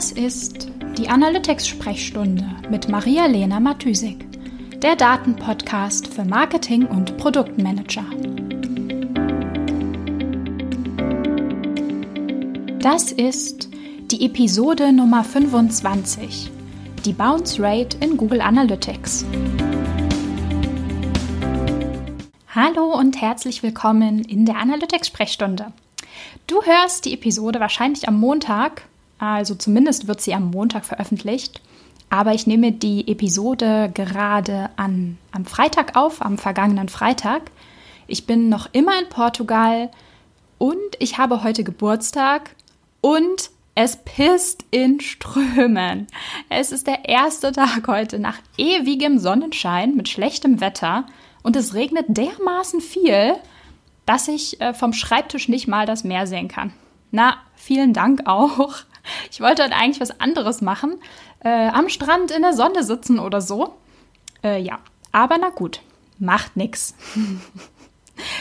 Das ist die Analytics-Sprechstunde mit Maria-Lena Matysik, der Datenpodcast für Marketing und Produktmanager. Das ist die Episode Nummer 25, die Bounce Rate in Google Analytics. Hallo und herzlich willkommen in der Analytics-Sprechstunde. Du hörst die Episode wahrscheinlich am Montag, also zumindest wird sie am Montag veröffentlicht. Aber ich nehme die Episode gerade an, am Freitag auf, am vergangenen Freitag. Ich bin noch immer in Portugal und ich habe heute Geburtstag und es pisst in Strömen. Es ist der erste Tag heute nach ewigem Sonnenschein mit schlechtem Wetter und es regnet dermaßen viel, dass ich äh, vom Schreibtisch nicht mal das Meer sehen kann. Na, vielen Dank auch. Ich wollte heute eigentlich was anderes machen. Äh, am Strand in der Sonne sitzen oder so. Äh, ja, aber na gut, macht nix.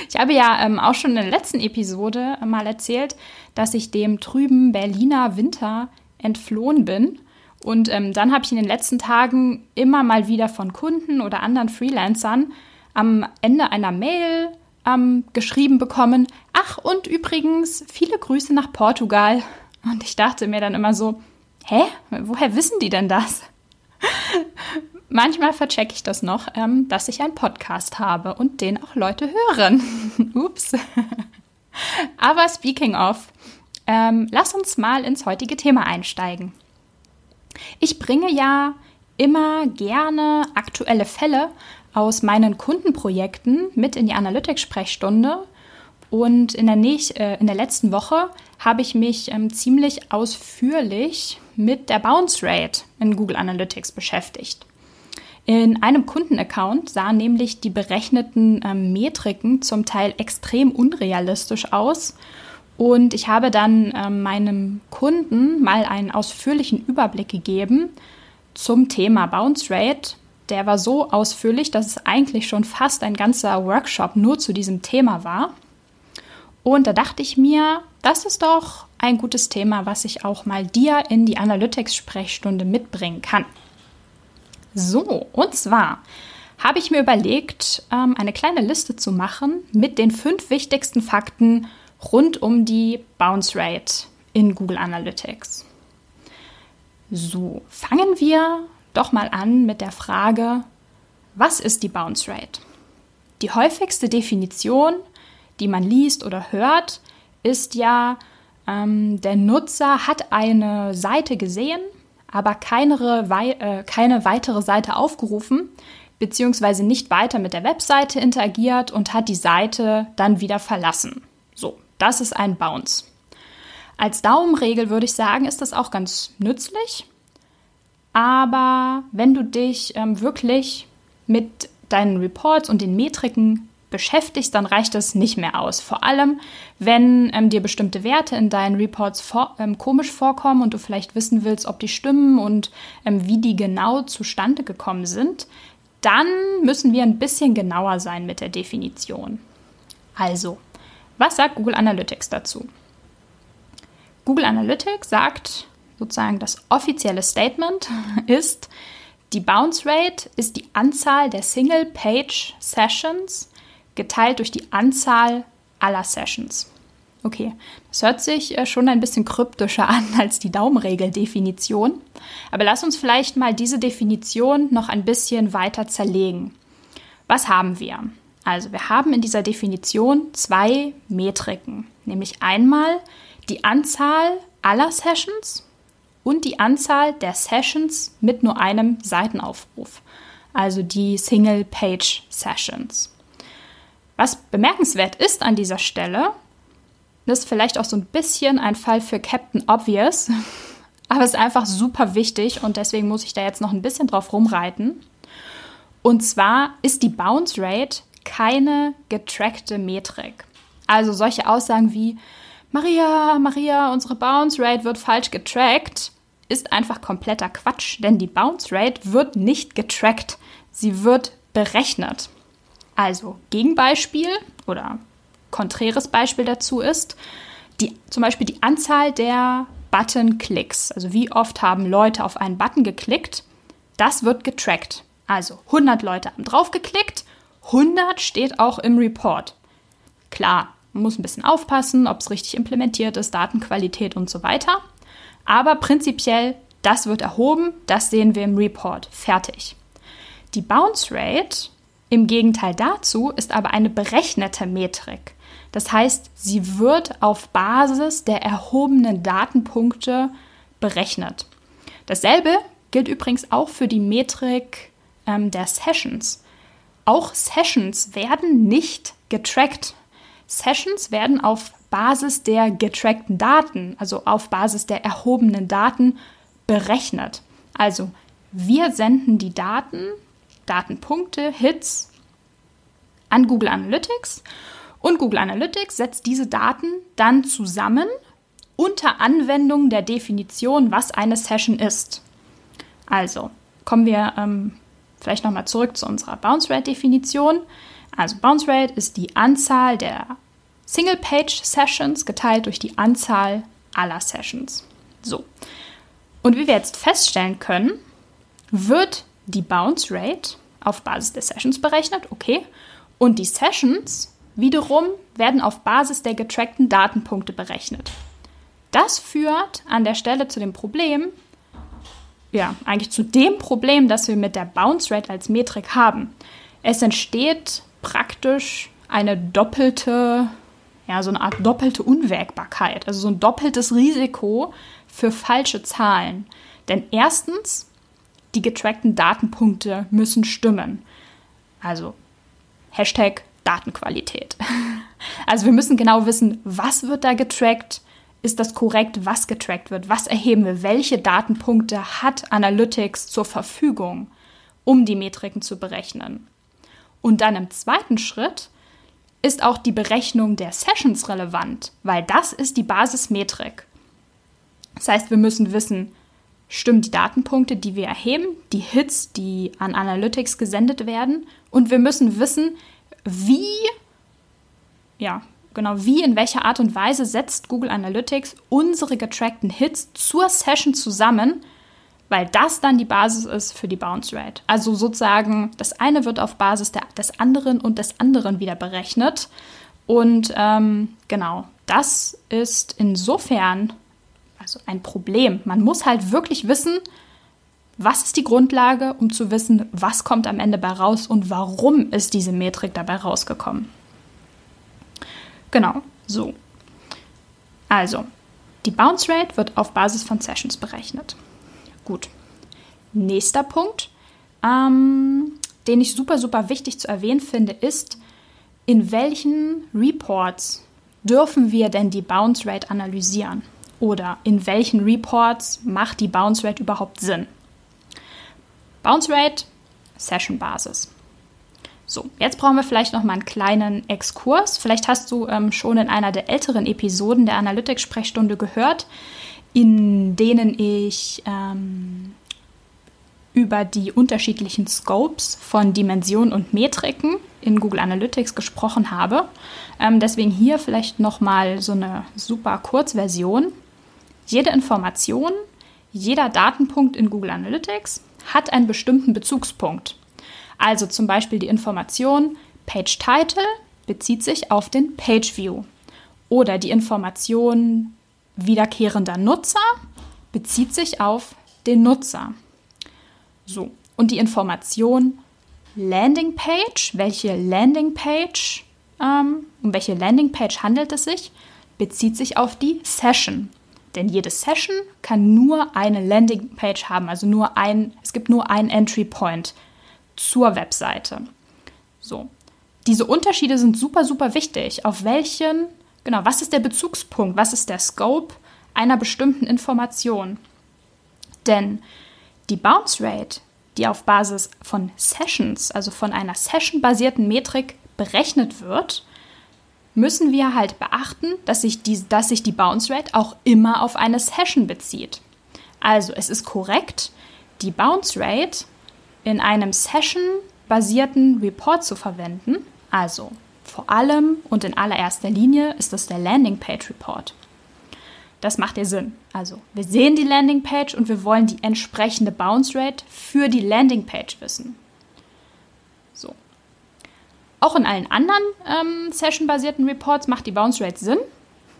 Ich habe ja ähm, auch schon in der letzten Episode mal erzählt, dass ich dem trüben Berliner Winter entflohen bin. Und ähm, dann habe ich in den letzten Tagen immer mal wieder von Kunden oder anderen Freelancern am Ende einer Mail ähm, geschrieben bekommen, ach und übrigens viele Grüße nach Portugal. Und ich dachte mir dann immer so, hä, woher wissen die denn das? Manchmal verchecke ich das noch, ähm, dass ich einen Podcast habe und den auch Leute hören. Ups. Aber speaking of, ähm, lass uns mal ins heutige Thema einsteigen. Ich bringe ja immer gerne aktuelle Fälle aus meinen Kundenprojekten mit in die Analytics-Sprechstunde. Und in der, näch äh, in der letzten Woche habe ich mich ähm, ziemlich ausführlich mit der Bounce Rate in Google Analytics beschäftigt. In einem Kundenaccount sahen nämlich die berechneten ähm, Metriken zum Teil extrem unrealistisch aus. Und ich habe dann ähm, meinem Kunden mal einen ausführlichen Überblick gegeben zum Thema Bounce Rate der war so ausführlich, dass es eigentlich schon fast ein ganzer Workshop nur zu diesem Thema war. Und da dachte ich mir, das ist doch ein gutes Thema, was ich auch mal dir in die Analytics-Sprechstunde mitbringen kann. So, und zwar habe ich mir überlegt, ähm, eine kleine Liste zu machen mit den fünf wichtigsten Fakten rund um die Bounce Rate in Google Analytics. So, fangen wir doch mal an mit der Frage, was ist die Bounce Rate? Die häufigste Definition, die man liest oder hört, ist ja, ähm, der Nutzer hat eine Seite gesehen, aber keine, wei äh, keine weitere Seite aufgerufen, beziehungsweise nicht weiter mit der Webseite interagiert und hat die Seite dann wieder verlassen. So, das ist ein Bounce. Als Daumenregel würde ich sagen, ist das auch ganz nützlich. Aber wenn du dich ähm, wirklich mit deinen Reports und den Metriken beschäftigst, dann reicht das nicht mehr aus. Vor allem, wenn ähm, dir bestimmte Werte in deinen Reports vor, ähm, komisch vorkommen und du vielleicht wissen willst, ob die stimmen und ähm, wie die genau zustande gekommen sind, dann müssen wir ein bisschen genauer sein mit der Definition. Also, was sagt Google Analytics dazu? Google Analytics sagt, sozusagen das offizielle Statement ist, die Bounce Rate ist die Anzahl der Single-Page-Sessions geteilt durch die Anzahl aller Sessions. Okay, das hört sich äh, schon ein bisschen kryptischer an als die Daumenregel-Definition. Aber lass uns vielleicht mal diese Definition noch ein bisschen weiter zerlegen. Was haben wir? Also, wir haben in dieser Definition zwei Metriken, nämlich einmal die Anzahl aller Sessions und die Anzahl der Sessions mit nur einem Seitenaufruf, also die Single-Page-Sessions. Was bemerkenswert ist an dieser Stelle, ist vielleicht auch so ein bisschen ein Fall für Captain Obvious, aber es ist einfach super wichtig und deswegen muss ich da jetzt noch ein bisschen drauf rumreiten. Und zwar ist die Bounce Rate keine getrackte Metrik. Also solche Aussagen wie Maria, Maria, unsere Bounce Rate wird falsch getrackt, ist einfach kompletter Quatsch, denn die Bounce Rate wird nicht getrackt, sie wird berechnet. Also Gegenbeispiel oder konträres Beispiel dazu ist, die, zum Beispiel die Anzahl der Button-Klicks, also wie oft haben Leute auf einen Button geklickt, das wird getrackt. Also 100 Leute haben draufgeklickt, 100 steht auch im Report. Klar, man muss ein bisschen aufpassen, ob es richtig implementiert ist, Datenqualität und so weiter. Aber prinzipiell, das wird erhoben, das sehen wir im Report. Fertig. Die Bounce Rate im Gegenteil dazu ist aber eine berechnete Metrik. Das heißt, sie wird auf Basis der erhobenen Datenpunkte berechnet. Dasselbe gilt übrigens auch für die Metrik ähm, der Sessions. Auch Sessions werden nicht getrackt. Sessions werden auf Basis der getrackten Daten, also auf Basis der erhobenen Daten berechnet. Also wir senden die Daten, Datenpunkte, Hits an Google Analytics und Google Analytics setzt diese Daten dann zusammen unter Anwendung der Definition, was eine Session ist. Also kommen wir ähm, vielleicht nochmal zurück zu unserer Bounce Rate Definition. Also Bounce Rate ist die Anzahl der Single Page Sessions geteilt durch die Anzahl aller Sessions. So. Und wie wir jetzt feststellen können, wird die Bounce Rate auf Basis der Sessions berechnet, okay, und die Sessions wiederum werden auf Basis der getrackten Datenpunkte berechnet. Das führt an der Stelle zu dem Problem, ja, eigentlich zu dem Problem, das wir mit der Bounce Rate als Metrik haben. Es entsteht praktisch eine doppelte, ja, so eine Art doppelte Unwägbarkeit, also so ein doppeltes Risiko für falsche Zahlen. Denn erstens, die getrackten Datenpunkte müssen stimmen. Also Hashtag Datenqualität. Also wir müssen genau wissen, was wird da getrackt, ist das korrekt, was getrackt wird, was erheben wir, welche Datenpunkte hat Analytics zur Verfügung, um die Metriken zu berechnen. Und dann im zweiten Schritt ist auch die Berechnung der Sessions relevant, weil das ist die Basismetrik. Das heißt, wir müssen wissen, stimmen die Datenpunkte, die wir erheben, die Hits, die an Analytics gesendet werden, und wir müssen wissen, wie, ja, genau, wie in welcher Art und Weise setzt Google Analytics unsere getrackten Hits zur Session zusammen, weil das dann die Basis ist für die Bounce Rate. Also sozusagen, das eine wird auf Basis der, des anderen und des anderen wieder berechnet. Und ähm, genau, das ist insofern also ein Problem. Man muss halt wirklich wissen, was ist die Grundlage, um zu wissen, was kommt am Ende bei raus und warum ist diese Metrik dabei rausgekommen. Genau, so. Also, die Bounce Rate wird auf Basis von Sessions berechnet. Gut. Nächster Punkt, ähm, den ich super, super wichtig zu erwähnen finde, ist, in welchen Reports dürfen wir denn die Bounce Rate analysieren? Oder in welchen Reports macht die Bounce Rate überhaupt Sinn? Bounce Rate, Session-Basis. So, jetzt brauchen wir vielleicht noch mal einen kleinen Exkurs. Vielleicht hast du ähm, schon in einer der älteren Episoden der Analytics-Sprechstunde gehört, in denen ich ähm, über die unterschiedlichen Scopes von Dimensionen und Metriken in Google Analytics gesprochen habe. Ähm, deswegen hier vielleicht noch mal so eine super Kurzversion. Jede Information, jeder Datenpunkt in Google Analytics hat einen bestimmten Bezugspunkt. Also zum Beispiel die Information Page Title bezieht sich auf den Page View oder die Information wiederkehrender Nutzer bezieht sich auf den Nutzer. So, und die Information Landing Page, welche Landing Page, ähm, um welche Landing Page handelt es sich, bezieht sich auf die Session. Denn jede Session kann nur eine Landingpage haben, also nur ein, es gibt nur einen Entry Point zur Webseite. So. Diese Unterschiede sind super, super wichtig. Auf welchen, genau, was ist der Bezugspunkt, was ist der Scope einer bestimmten Information? Denn die Bounce Rate, die auf Basis von Sessions, also von einer Session-basierten Metrik berechnet wird, müssen wir halt beachten, dass sich, die, dass sich die Bounce Rate auch immer auf eine Session bezieht. Also es ist korrekt, die Bounce Rate in einem Session-basierten Report zu verwenden. Also vor allem und in allererster Linie ist das der Landing Page Report. das macht ja Sinn. Also, wir sehen die Landingpage und wir wollen die entsprechende Bounce Rate für die Landingpage wissen. Auch in allen anderen ähm, Session-basierten Reports macht die Bounce Rate Sinn.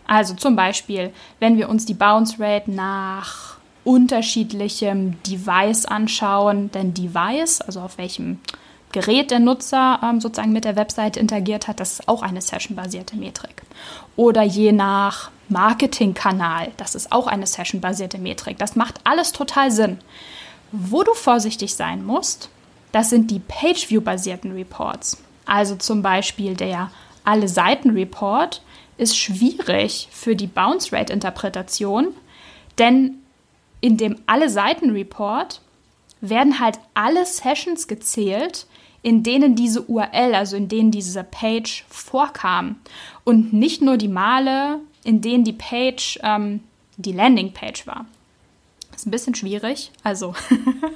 Also zum Beispiel, wenn wir uns die Bounce Rate nach unterschiedlichem Device anschauen, denn Device, also auf welchem Gerät der Nutzer ähm, sozusagen mit der Webseite interagiert hat, das ist auch eine session-basierte Metrik. Oder je nach Marketingkanal, das ist auch eine session-basierte Metrik. Das macht alles total Sinn. Wo du vorsichtig sein musst, das sind die Page-View-basierten Reports. Also zum Beispiel der Alle-Seiten-Report ist schwierig für die Bounce-Rate-Interpretation, denn in dem Alle-Seiten-Report werden halt alle Sessions gezählt, in denen diese URL, also in denen diese Page vorkam. Und nicht nur die Male, in denen die Page ähm, die Landingpage war. Ist ein bisschen schwierig. Also,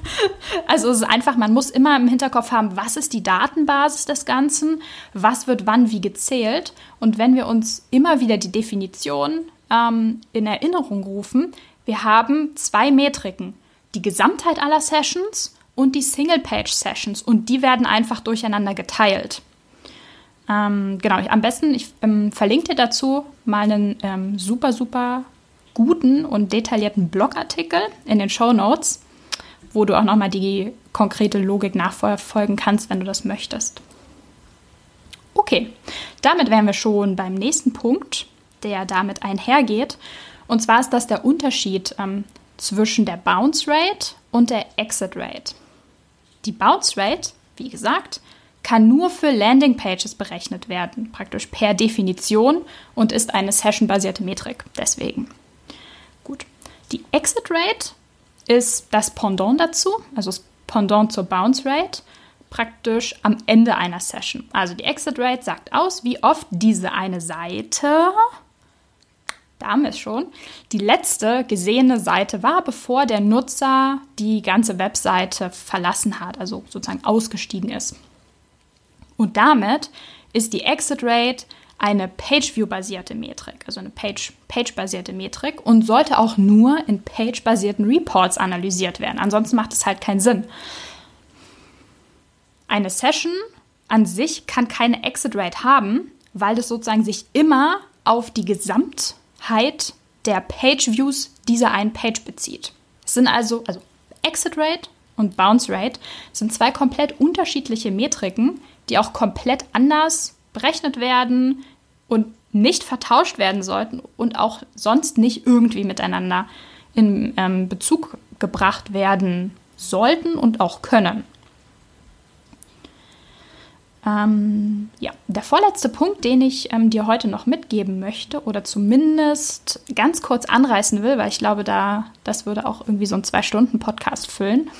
also es ist einfach, man muss immer im Hinterkopf haben, was ist die Datenbasis des Ganzen, was wird wann wie gezählt. Und wenn wir uns immer wieder die Definition ähm, in Erinnerung rufen, wir haben zwei Metriken. Die Gesamtheit aller Sessions und die Single-Page-Sessions und die werden einfach durcheinander geteilt. Ähm, genau, ich, am besten, ich ähm, verlinke dir dazu mal einen ähm, super, super guten und detaillierten Blogartikel in den Show Notes, wo du auch nochmal die konkrete Logik nachverfolgen kannst, wenn du das möchtest. Okay, damit wären wir schon beim nächsten Punkt, der damit einhergeht. Und zwar ist das der Unterschied ähm, zwischen der Bounce Rate und der Exit Rate. Die Bounce Rate, wie gesagt, kann nur für Landingpages berechnet werden, praktisch per Definition und ist eine session-basierte Metrik. Deswegen. Die Exit Rate ist das Pendant dazu, also das Pendant zur Bounce Rate, praktisch am Ende einer Session. Also die Exit Rate sagt aus, wie oft diese eine Seite da haben wir es schon, die letzte gesehene Seite war, bevor der Nutzer die ganze Webseite verlassen hat, also sozusagen ausgestiegen ist. Und damit ist die Exit Rate eine Page-View-basierte Metrik, also eine Page-basierte Page Metrik und sollte auch nur in Page-basierten Reports analysiert werden. Ansonsten macht es halt keinen Sinn. Eine Session an sich kann keine Exit Rate haben, weil das sozusagen sich immer auf die Gesamt Heit der Page Views dieser einen Page bezieht. Es sind also, also Exit Rate und Bounce Rate sind zwei komplett unterschiedliche Metriken, die auch komplett anders berechnet werden und nicht vertauscht werden sollten und auch sonst nicht irgendwie miteinander in ähm, Bezug gebracht werden sollten und auch können. Ähm, ja, der vorletzte Punkt, den ich ähm, dir heute noch mitgeben möchte oder zumindest ganz kurz anreißen will, weil ich glaube, da das würde auch irgendwie so einen zwei Stunden Podcast füllen,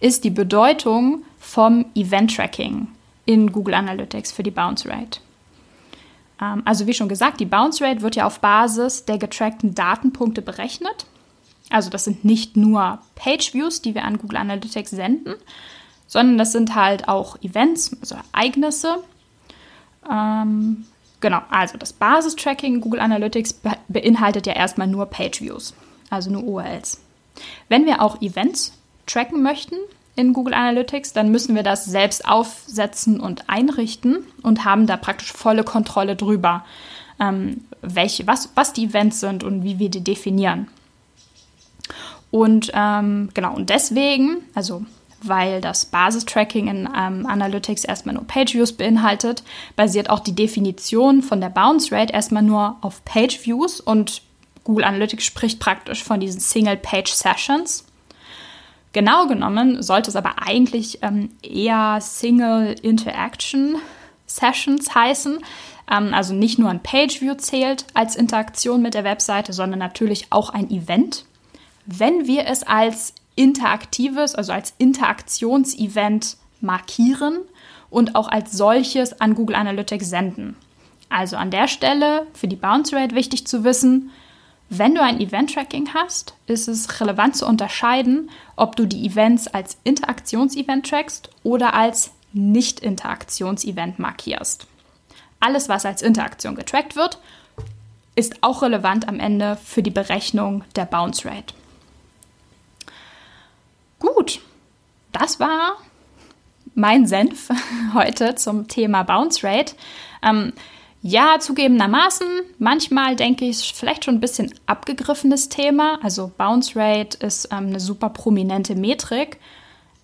ist die Bedeutung vom Event Tracking in Google Analytics für die Bounce Rate. Ähm, also wie schon gesagt, die Bounce Rate wird ja auf Basis der getrackten Datenpunkte berechnet. Also das sind nicht nur Page Views, die wir an Google Analytics senden, sondern das sind halt auch Events, also Ereignisse. Ähm, genau, also das Basistracking Google Analytics be beinhaltet ja erstmal nur Page Views, also nur URLs. Wenn wir auch Events tracken möchten in Google Analytics, dann müssen wir das selbst aufsetzen und einrichten und haben da praktisch volle Kontrolle drüber, ähm, welche, was, was die Events sind und wie wir die definieren. Und ähm, genau, und deswegen, also weil das Basistracking in ähm, Analytics erstmal nur Page-Views beinhaltet, basiert auch die Definition von der Bounce Rate erstmal nur auf Page-Views und Google Analytics spricht praktisch von diesen Single-Page-Sessions. Genau genommen sollte es aber eigentlich ähm, eher Single Interaction Sessions heißen. Ähm, also nicht nur ein Page-View zählt als Interaktion mit der Webseite, sondern natürlich auch ein Event. Wenn wir es als interaktives, also als Interaktionsevent markieren und auch als solches an Google Analytics senden. Also an der Stelle für die Bounce Rate wichtig zu wissen, wenn du ein Event-Tracking hast, ist es relevant zu unterscheiden, ob du die Events als Interaktionsevent trackst oder als Nicht-Interaktionsevent markierst. Alles, was als Interaktion getrackt wird, ist auch relevant am Ende für die Berechnung der Bounce Rate. Gut, das war mein Senf heute zum Thema Bounce Rate. Ähm, ja, zugegebenermaßen, manchmal denke ich, vielleicht schon ein bisschen abgegriffenes Thema. Also Bounce Rate ist ähm, eine super prominente Metrik.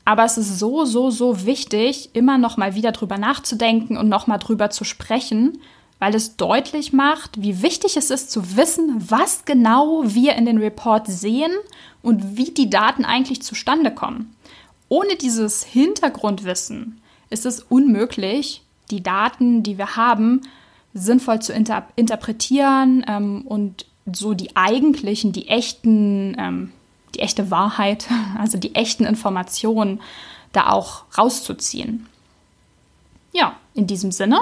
Aber es ist so, so, so wichtig, immer noch mal wieder drüber nachzudenken und noch mal drüber zu sprechen, weil es deutlich macht, wie wichtig es ist zu wissen, was genau wir in den Report sehen und wie die Daten eigentlich zustande kommen. Ohne dieses Hintergrundwissen ist es unmöglich, die Daten, die wir haben, sinnvoll zu inter interpretieren ähm, und so die eigentlichen, die echten ähm, die echte Wahrheit, also die echten Informationen da auch rauszuziehen. Ja, in diesem Sinne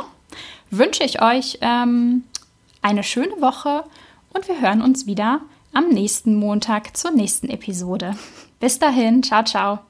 wünsche ich euch ähm, eine schöne Woche und wir hören uns wieder am nächsten Montag zur nächsten Episode. Bis dahin, ciao, ciao.